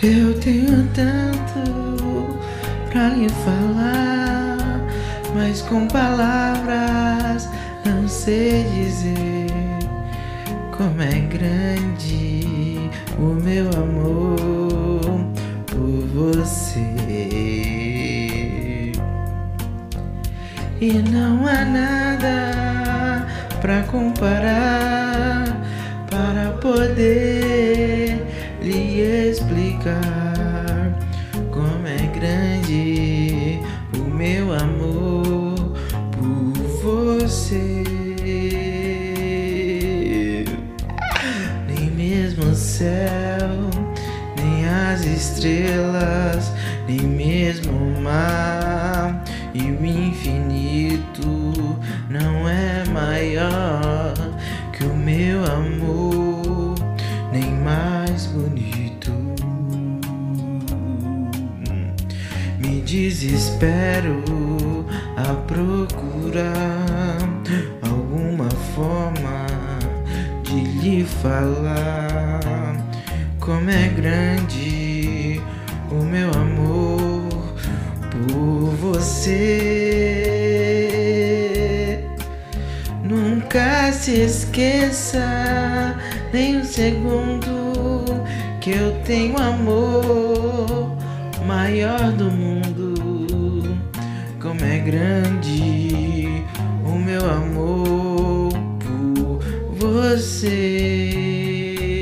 Eu tenho tanto pra lhe falar, mas com palavras não sei dizer como é grande o meu amor por você. E não há nada pra comparar Nem mesmo o céu, nem as estrelas, nem mesmo o mar e o infinito não é maior que o meu amor, nem mais bonito. Me desespero a procurar alguma forma de lhe falar como é grande o meu amor por você. Nunca se esqueça nem um segundo que eu tenho amor maior do mundo. Você.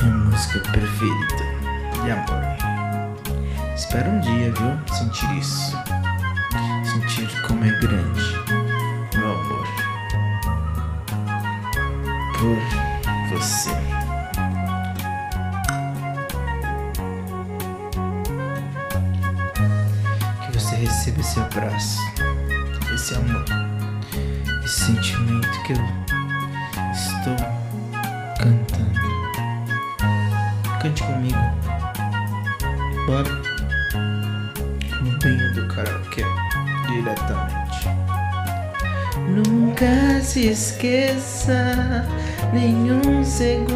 Minha música preferida de amor. Espero um dia, viu? Sentir isso. Sentir como é grande meu amor por você. Que você receba esse abraço, esse amor, esse sentimento que eu estou cantando. Cante comigo. Bora. Clubinho do karaokê. Diretamente. Nunca se esqueça nenhum segundo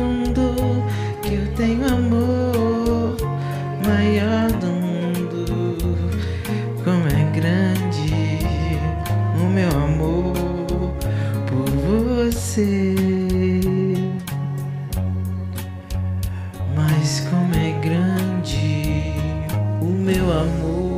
você. Mas como é grande o meu amor